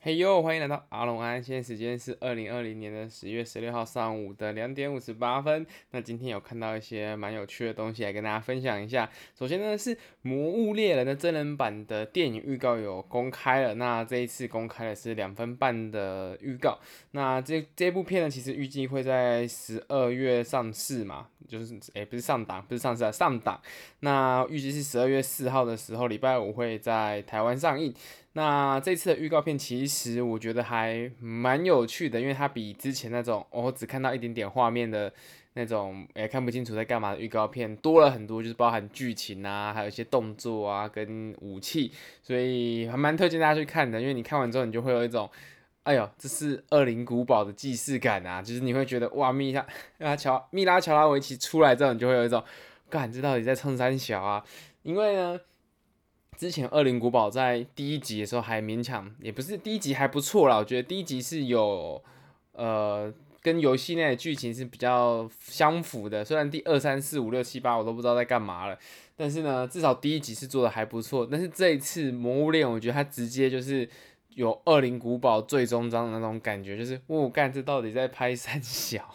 嘿呦，欢迎来到阿龙安，现在时间是二零二零年的十月十六号上午的两点五十八分。那今天有看到一些蛮有趣的东西，来跟大家分享一下。首先呢是《魔物猎人》的真人版的电影预告有公开了，那这一次公开的是两分半的预告。那这这部片呢，其实预计会在十二月上市嘛，就是诶、不是上档，不是上市啊，上档。那预计是十二月四号的时候，礼拜五会在台湾上映。那这次的预告片其实我觉得还蛮有趣的，因为它比之前那种我、只看到一点点画面的那种，也、看不清楚在干嘛的预告片多了很多，就是包含剧情啊，还有一些动作啊跟武器，所以还蛮推荐大家去看的。因为你看完之后，你就会有一种，哎呦，这是恶灵古堡的既视感啊，就是你会觉得哇，蜜拉拉乔蜜拉乔拉维奇出来之后，你就会有一种，干，这到底在冲三小啊？因为呢。之前《恶灵古堡》在第一集的时候还勉强，也不是第一集还不错啦。我觉得第一集是有，呃，跟游戏内的剧情是比较相符的。虽然第二、三、四、五、六、七、八我都不知道在干嘛了，但是呢，至少第一集是做的还不错。但是这一次《魔物猎》，我觉得它直接就是有《恶灵古堡》最终章的那种感觉，就是我干、这到底在拍三小，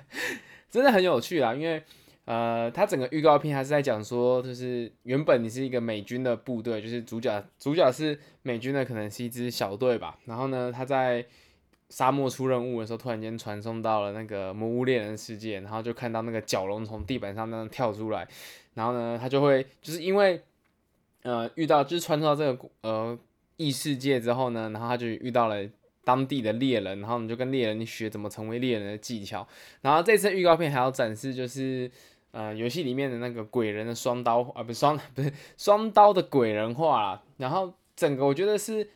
真的很有趣啦，因为。呃，他整个预告片还是在讲说，就是原本你是一个美军的部队，就是主角主角是美军的，可能是一支小队吧。然后呢，他在沙漠出任务的时候，突然间传送到了那个魔物猎人世界，然后就看到那个角龙从地板上那样跳出来，然后呢，他就会就是因为呃遇到就是传送到这个呃异世界之后呢，然后他就遇到了。当地的猎人，然后你就跟猎人学怎么成为猎人的技巧。然后这次预告片还要展示，就是呃游戏里面的那个鬼人的双刀啊，不是双不是双刀的鬼人化。然后整个我觉得是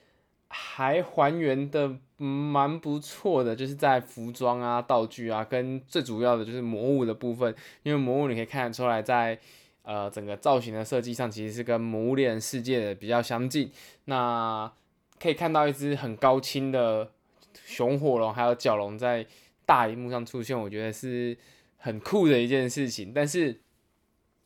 还还原的蛮不错的，就是在服装啊、道具啊，跟最主要的就是魔物的部分。因为魔物你可以看得出来在，呃整个造型的设计上，其实是跟魔物猎人世界的比较相近。那可以看到一只很高清的熊火龙，还有角龙在大荧幕上出现，我觉得是很酷的一件事情。但是，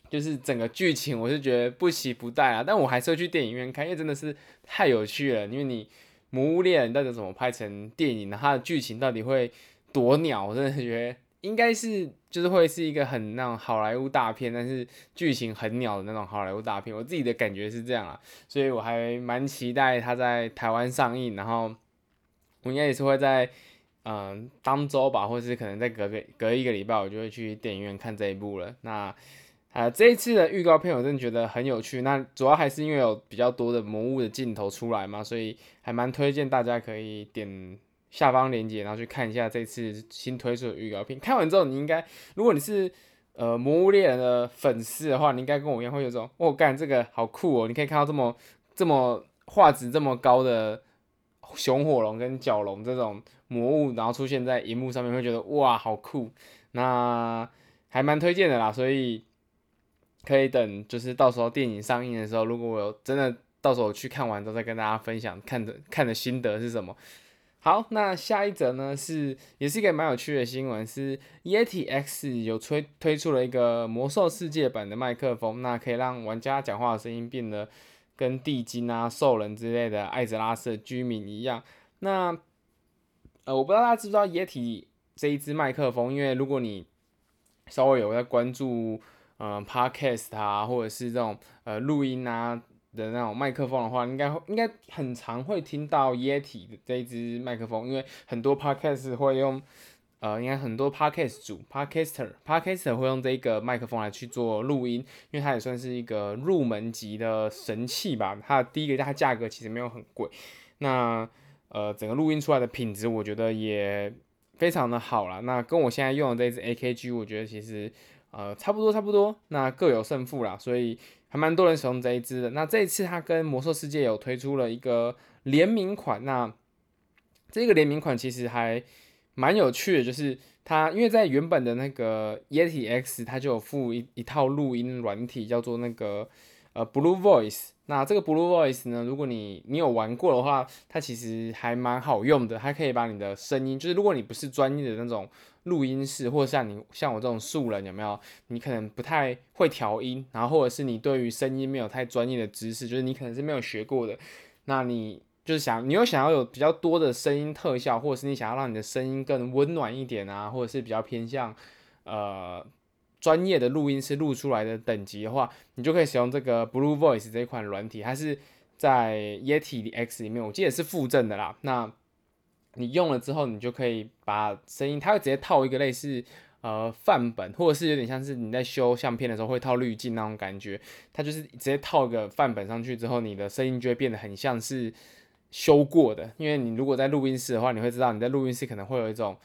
就是整个剧情，我是觉得不期不待啊。但我还是会去电影院看，因为真的是太有趣了。因为你《魔物猎人》到底怎么拍成电影呢？它的剧情到底会多鸟？我真的觉得。应该是就是会是一个很那种好莱坞大片，但是剧情很鸟的那种好莱坞大片，我自己的感觉是这样啊，所以我还蛮期待它在台湾上映，然后我应该也是会在嗯、当周吧，或者是可能再隔个隔一个礼拜，我就会去电影院看这一部了。那呃这一次的预告片我真的觉得很有趣，那主要还是因为有比较多的魔物的镜头出来嘛，所以还蛮推荐大家可以点。下方链接，然后去看一下这次新推出的预告片。看完之后，你应该，如果你是呃魔物猎人的粉丝的话，你应该跟我一样会有种，哦，干这个好酷哦！你可以看到这么这么画质这么高的熊火龙跟角龙这种魔物，然后出现在荧幕上面，会觉得哇，好酷！那还蛮推荐的啦，所以可以等就是到时候电影上映的时候，如果我有真的到时候去看完之后，再跟大家分享看的看的心得是什么。好，那下一则呢是也是一个蛮有趣的新闻，是 Yeti X 有推推出了一个魔兽世界版的麦克风，那可以让玩家讲话的声音变得跟地精啊、兽人之类的艾泽拉斯的居民一样。那呃，我不知道大家知不知道 Yeti 这一支麦克风，因为如果你稍微有在关注嗯、呃、Podcast 啊，或者是这种呃录音啊。的那种麦克风的话，应该应该很常会听到 Yeti 的这一支麦克风，因为很多 Podcast 会用，呃，应该很多 Podcast 主 Podcaster Podcaster 会用这个麦克风来去做录音，因为它也算是一个入门级的神器吧。它的第一个，它价格其实没有很贵，那呃，整个录音出来的品质，我觉得也非常的好啦。那跟我现在用的这支 AKG，我觉得其实呃差不多差不多，那各有胜负啦，所以。还蛮多人使用这一支的。那这一次它跟魔兽世界有推出了一个联名款。那这个联名款其实还蛮有趣的，就是它因为在原本的那个 Yeti X 它就有附一一套录音软体，叫做那个呃 Blue Voice。那这个 Blue Voice 呢，如果你你有玩过的话，它其实还蛮好用的。它可以把你的声音，就是如果你不是专业的那种录音室，或者像你像我这种素人，有没有？你可能不太会调音，然后或者是你对于声音没有太专业的知识，就是你可能是没有学过的。那你就是想你又想要有比较多的声音特效，或者是你想要让你的声音更温暖一点啊，或者是比较偏向呃专业的录音师录出来的等级的话，你就可以使用这个 Blue Voice 这一款软体，它是在 Yeti X 里面，我记得是附赠的啦。那你用了之后，你就可以把声音，它会直接套一个类似。呃，范本或者是有点像是你在修相片的时候会套滤镜那种感觉，它就是直接套一个范本上去之后，你的声音就会变得很像是修过的。因为你如果在录音室的话，你会知道你在录音室可能会有一种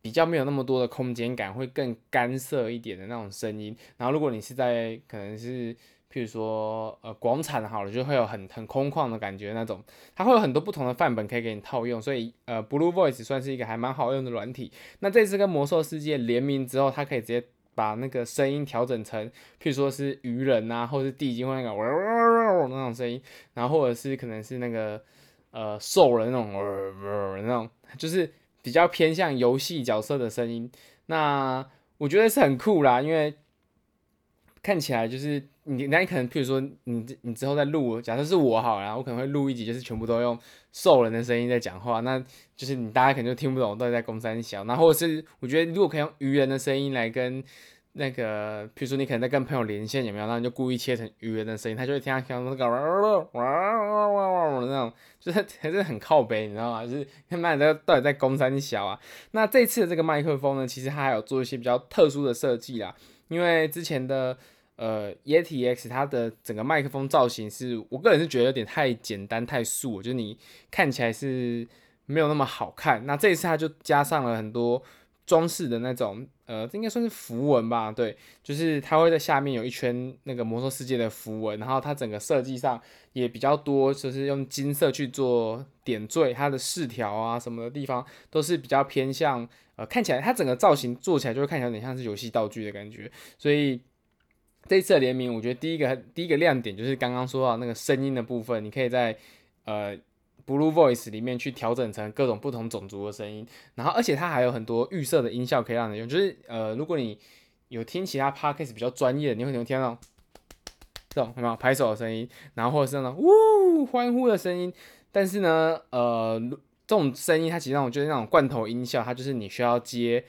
比较没有那么多的空间感，会更干涩一点的那种声音。然后如果你是在可能是。譬如说，呃，广场好了，就会有很很空旷的感觉那种，它会有很多不同的范本可以给你套用，所以呃，Blue Voice 算是一个还蛮好用的软体。那这次跟魔兽世界联名之后，它可以直接把那个声音调整成，譬如说是鱼人啊，或是地精或那个哇哇哇那种声音，然后或者是可能是那个呃兽人那种那种，就是比较偏向游戏角色的声音。那我觉得是很酷啦，因为看起来就是。你那你可能，譬如说你你之后再录，假设是我好啦，我可能会录一集，就是全部都用兽人的声音在讲话，那就是你大家可能就听不懂，到底在公山小。然后或者是我觉得如果可以用鱼人的声音来跟那个，譬如说你可能在跟朋友连线有没有？然后你就故意切成鱼的声音，他就会听到那个哇哇哇哇哇那种，就是还是很靠北，你知道吗？就是他妈的到底在公三小啊？那这次的这个麦克风呢，其实它还有做一些比较特殊的设计啦，因为之前的。呃，Yeti X 它的整个麦克风造型是我个人是觉得有点太简单太素，就是你看起来是没有那么好看。那这一次它就加上了很多装饰的那种，呃，这应该算是符文吧？对，就是它会在下面有一圈那个魔兽世界的符文，然后它整个设计上也比较多，就是用金色去做点缀，它的饰条啊什么的地方都是比较偏向，呃，看起来它整个造型做起来就会看起来有点像是游戏道具的感觉，所以。这次的联名，我觉得第一个第一个亮点就是刚刚说到那个声音的部分，你可以在呃 Blue Voice 里面去调整成各种不同种族的声音，然后而且它还有很多预设的音效可以让你用，就是呃如果你有听其他 Podcast 比较专业的，你会能听到这种什么拍手的声音，然后或者是那种呜欢呼的声音，但是呢呃这种声音它其实让我觉得那种罐头音效，它就是你需要接。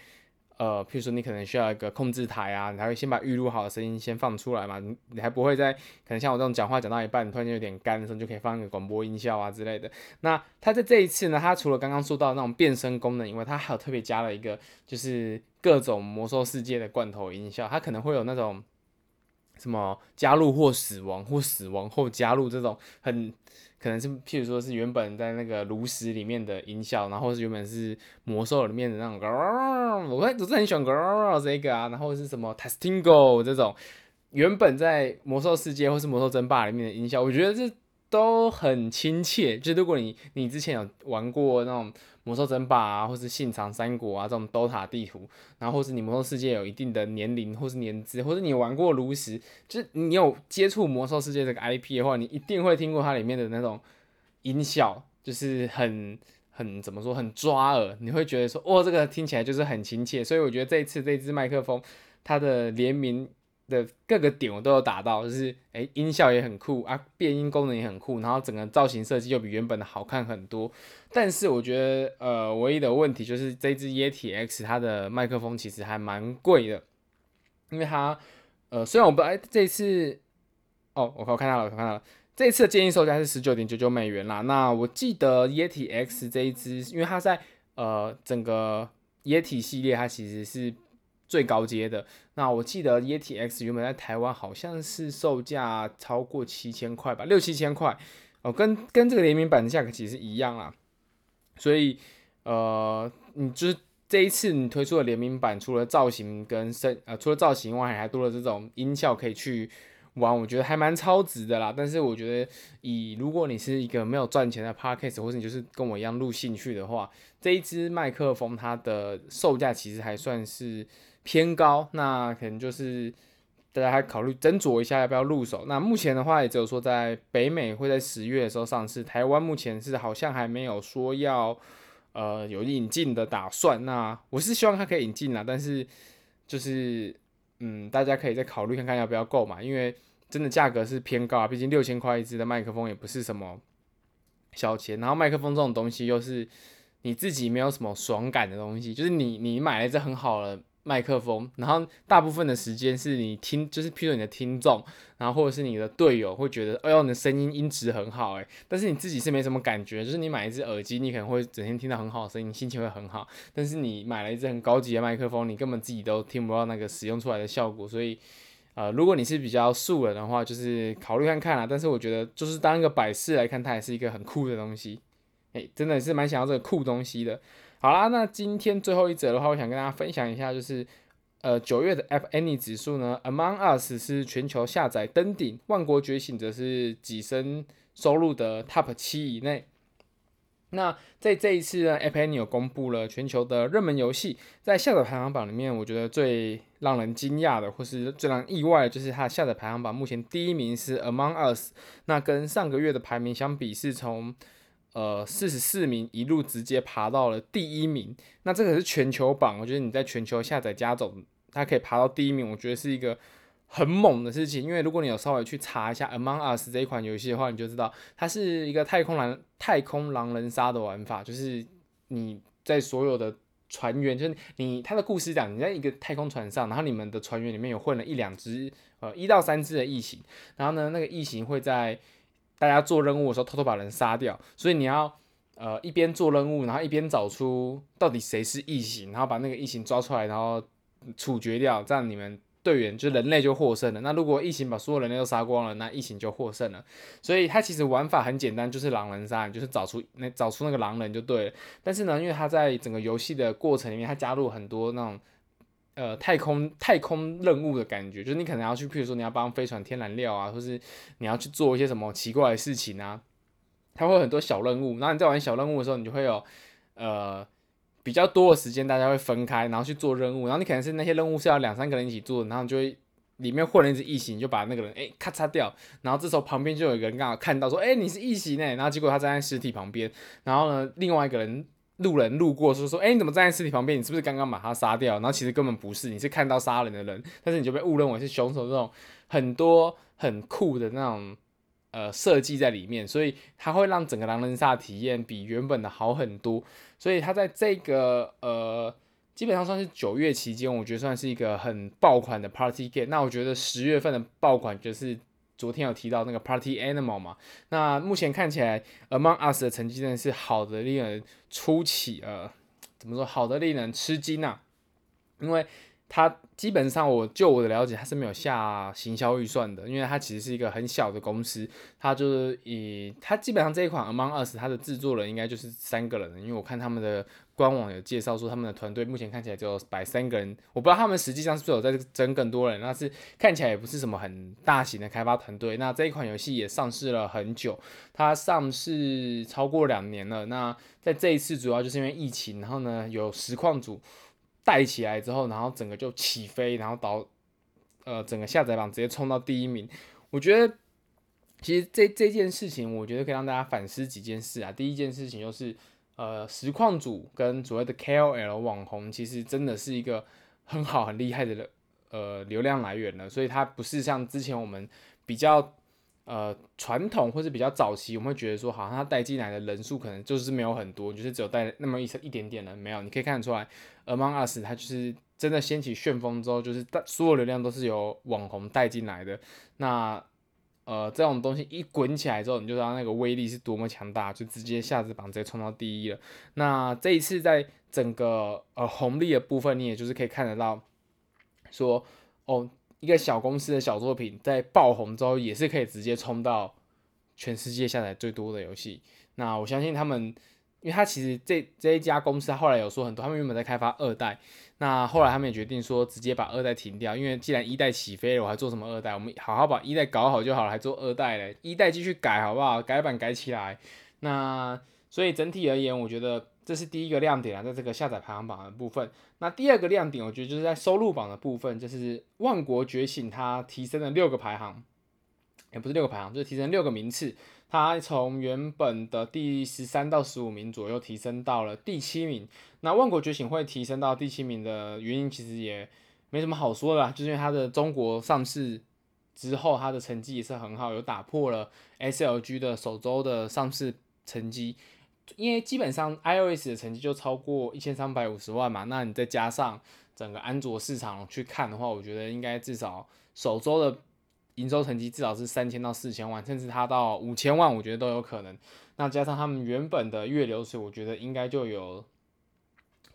呃，譬如说你可能需要一个控制台啊，你还会先把预录好的声音先放出来嘛，你你还不会在可能像我这种讲话讲到一半，突然间有点干的时候，就可以放一个广播音效啊之类的。那它在这一次呢，它除了刚刚说到那种变声功能以外，它还有特别加了一个，就是各种魔兽世界的罐头音效，它可能会有那种。什么加入或死亡或死亡后加入这种很可能是，譬如说是原本在那个炉石里面的音效，然后是原本是魔兽里面的那种，我我是很喜欢这个啊，然后是什么 testingo 这种原本在魔兽世界或是魔兽争霸里面的音效，我觉得这都很亲切。就如果你你之前有玩过那种。魔兽争霸啊，或是信长三国啊这种 DOTA 地图，然后或是你魔兽世界有一定的年龄或是年资，或是你玩过炉石，就是你有接触魔兽世界这个 IP 的话，你一定会听过它里面的那种音效，就是很很怎么说，很抓耳，你会觉得说，哦，这个听起来就是很亲切。所以我觉得这一次这支麦克风它的联名。的各个点我都有打到，就是诶、音效也很酷啊，变音功能也很酷，然后整个造型设计又比原本的好看很多。但是我觉得呃，唯一的问题就是这支 Yeti X 它的麦克风其实还蛮贵的，因为它呃，虽然我不哎、欸、这一次哦，我我看到了，我看到了，这次的建议售价是十九点九九美元啦。那我记得 Yeti X 这一支，因为它在呃整个 Yeti 系列它其实是。最高阶的，那我记得 Yeti X 原本在台湾好像是售价超过七千块吧，六七千块哦，跟跟这个联名版的价格其实一样啊。所以呃，你就是这一次你推出的联名版，除了造型跟声呃，除了造型外，还多了这种音效可以去玩，我觉得还蛮超值的啦。但是我觉得以如果你是一个没有赚钱的 Podcast，或者你就是跟我一样录兴趣的话，这一支麦克风它的售价其实还算是。偏高，那可能就是大家还考虑斟酌一下要不要入手。那目前的话，也只有说在北美会在十月的时候上市，台湾目前是好像还没有说要呃有引进的打算。那我是希望它可以引进啦，但是就是嗯，大家可以再考虑看看要不要购买，因为真的价格是偏高啊，毕竟六千块一支的麦克风也不是什么小钱，然后麦克风这种东西又是你自己没有什么爽感的东西，就是你你买了一支很好的麦克风，然后大部分的时间是你听，就是譬如你的听众，然后或者是你的队友会觉得，哎呦，你的声音音质很好，诶，但是你自己是没什么感觉，就是你买一只耳机，你可能会整天听到很好的声音，心情会很好，但是你买了一只很高级的麦克风，你根本自己都听不到那个使用出来的效果，所以。呃，如果你是比较素人的话，就是考虑看看啦。但是我觉得，就是当一个摆饰来看，它也是一个很酷的东西。诶、真的是蛮想要这个酷东西的。好啦，那今天最后一则的话，我想跟大家分享一下，就是呃九月的 App Annie 指数呢，Among Us 是全球下载登顶，万国觉醒则是跻身收入的 Top 七以内。那在这一次呢，App Annie 有公布了全球的热门游戏，在下载排行榜里面，我觉得最让人惊讶的，或是最让意外的，就是它的下载排行榜目前第一名是 Among Us，那跟上个月的排名相比，是从呃四十四名一路直接爬到了第一名。那这个是全球榜，我觉得你在全球下载加总，它可以爬到第一名，我觉得是一个。很猛的事情，因为如果你有稍微去查一下《Among Us》这一款游戏的话，你就知道它是一个太空狼太空狼人杀的玩法，就是你在所有的船员，就是你他的故事讲，你在一个太空船上，然后你们的船员里面有混了一两只呃一到三只的异形，然后呢那个异形会在大家做任务的时候偷偷把人杀掉，所以你要呃一边做任务，然后一边找出到底谁是异形，然后把那个异形抓出来，然后处决掉，这样你们。队员就人类就获胜了。那如果异形把所有人类都杀光了，那异形就获胜了。所以它其实玩法很简单，就是狼人杀，就是找出那找出那个狼人就对了。但是呢，因为它在整个游戏的过程里面，它加入很多那种呃太空太空任务的感觉，就是你可能要去，譬如说你要帮飞船添燃料啊，或是你要去做一些什么奇怪的事情啊，它会有很多小任务。然后你在玩小任务的时候，你就会有呃。比较多的时间，大家会分开，然后去做任务。然后你可能是那些任务是要两三个人一起做的，然后就会里面混了一只异形，就把那个人诶、咔嚓掉。然后这时候旁边就有一个人刚好看到说，诶、你是异形诶。然后结果他站在尸体旁边。然后呢，另外一个人路人路过说说，诶、欸，你怎么站在尸体旁边？你是不是刚刚把他杀掉？然后其实根本不是，你是看到杀人的人，但是你就被误认为是凶手。这种很多很酷的那种。呃，设计在里面，所以它会让整个狼人杀体验比原本的好很多。所以它在这个呃，基本上算是九月期间，我觉得算是一个很爆款的 Party Game。那我觉得十月份的爆款就是昨天有提到那个 Party Animal 嘛。那目前看起来 Among Us 的成绩呢是好的令人出奇，呃，怎么说好的令人吃惊啊？因为它基本上，我就我的了解，它是没有下行销预算的，因为它其实是一个很小的公司。它就是以它基本上这一款 Among Us，它的制作人应该就是三个人，因为我看他们的官网有介绍说，他们的团队目前看起来只有摆三个人。我不知道他们实际上是不是有在征更多人，那是看起来也不是什么很大型的开发团队。那这一款游戏也上市了很久，它上市超过两年了。那在这一次主要就是因为疫情，然后呢有实况组。带起来之后，然后整个就起飞，然后导呃整个下载榜直接冲到第一名。我觉得其实这这件事情，我觉得可以让大家反思几件事啊。第一件事情就是呃实况组跟所谓的 KOL 网红，其实真的是一个很好很厉害的呃流量来源了，所以它不是像之前我们比较。呃，传统或是比较早期，我们会觉得说，好像他带进来的人数可能就是没有很多，就是只有带那么一一点点人，没有。你可以看得出来，Among Us 它就是真的掀起旋风之后，就是带所有流量都是由网红带进来的。那呃，这种东西一滚起来之后，你就知道那个威力是多么强大，就直接下载榜直接冲到第一了。那这一次在整个呃红利的部分，你也就是可以看得到，说哦。一个小公司的小作品在爆红之后，也是可以直接冲到全世界下载最多的游戏。那我相信他们，因为他其实这这一家公司，他后来有说很多，他们原本在开发二代，那后来他们也决定说直接把二代停掉，因为既然一代起飞了，我还做什么二代？我们好好把一代搞好就好了，还做二代嘞？一代继续改好不好？改版改起来。那所以整体而言，我觉得。这是第一个亮点啊，在这个下载排行榜的部分。那第二个亮点，我觉得就是在收入榜的部分，就是《万国觉醒》它提升了六个排行，也不是六个排行，就是提升六个名次。它从原本的第十三到十五名左右，提升到了第七名。那《万国觉醒》会提升到第七名的原因，其实也没什么好说的啦，就是因为它的中国上市之后，它的成绩也是很好，有打破了 SLG 的首周的上市。成绩，因为基本上 iOS 的成绩就超过一千三百五十万嘛，那你再加上整个安卓市场去看的话，我觉得应该至少首周的营收成绩至少是三千到四千万，甚至它到五千万，我觉得都有可能。那加上他们原本的月流水，我觉得应该就有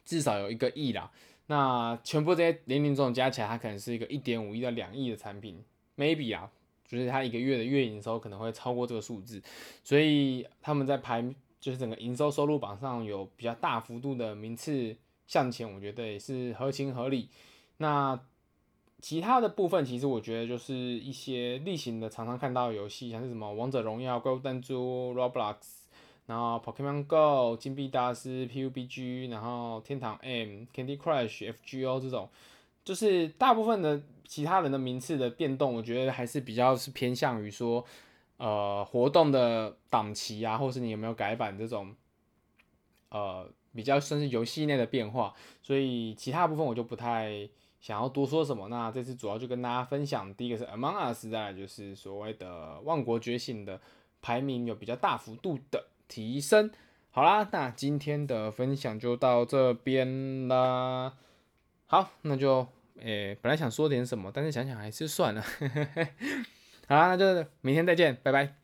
至少有一个亿啦。那全部这些零零总总加起来，它可能是一个一点五亿到两亿的产品，maybe 啊，就是它一个月的月营收可能会超过这个数字，所以他们在排就是整个营收收入榜上有比较大幅度的名次向前，我觉得也是合情合理。那其他的部分，其实我觉得就是一些例行的常常看到的游戏，像是什么王者荣耀、怪物弹珠、Roblox。然后 Pokemon Go、金币大师、PUBG，然后天堂 M、Candy Crush、FGO 这种，就是大部分的其他人的名次的变动，我觉得还是比较是偏向于说，呃，活动的档期啊，或是你有没有改版这种，呃，比较算是游戏内的变化。所以其他部分我就不太想要多说什么。那这次主要就跟大家分享，第一个是 Among Us，再来就是所谓的万国觉醒的排名有比较大幅度的。提升，好啦，那今天的分享就到这边啦。好，那就诶、本来想说点什么，但是想想还是算了。好啦，那就明天再见，拜拜。